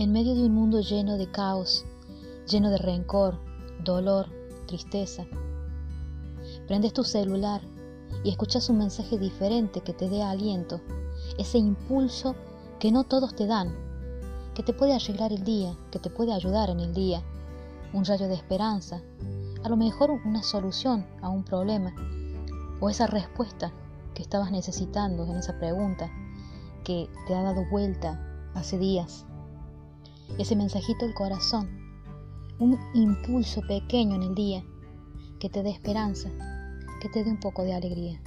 En medio de un mundo lleno de caos, lleno de rencor, dolor, tristeza, prendes tu celular y escuchas un mensaje diferente que te dé aliento, ese impulso que no todos te dan, que te puede arreglar el día, que te puede ayudar en el día, un rayo de esperanza, a lo mejor una solución a un problema o esa respuesta que estabas necesitando en esa pregunta que te ha dado vuelta hace días ese mensajito del corazón, un impulso pequeño en el día que te dé esperanza, que te dé un poco de alegría.